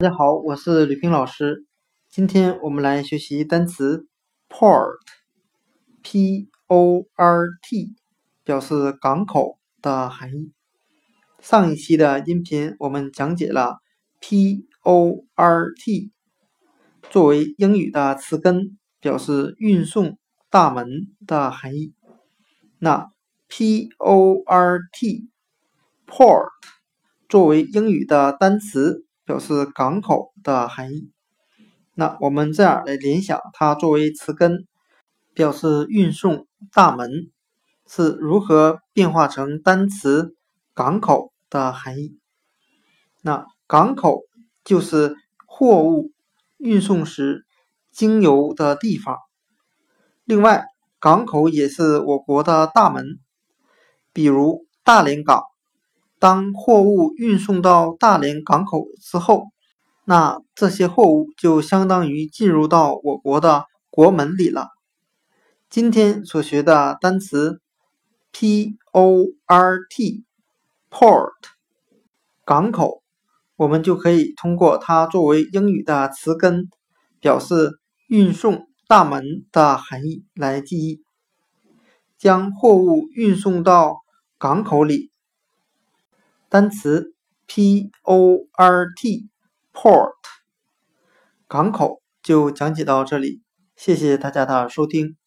大家好，我是吕平老师。今天我们来学习单词 port，p-o-r-t，表示港口的含义。上一期的音频我们讲解了 p-o-r-t 作为英语的词根，表示运送、大门的含义。那 p-o-r-t，port 作为英语的单词。表示港口的含义。那我们这样来联想，它作为词根，表示运送、大门，是如何变化成单词港口的含义？那港口就是货物运送时经由的地方。另外，港口也是我国的大门，比如大连港。当货物运送到大连港口之后，那这些货物就相当于进入到我国的国门里了。今天所学的单词 port（port） 港口，我们就可以通过它作为英语的词根，表示运送大门的含义来记忆。将货物运送到港口里。单词 port，port，港口就讲解到这里，谢谢大家的收听。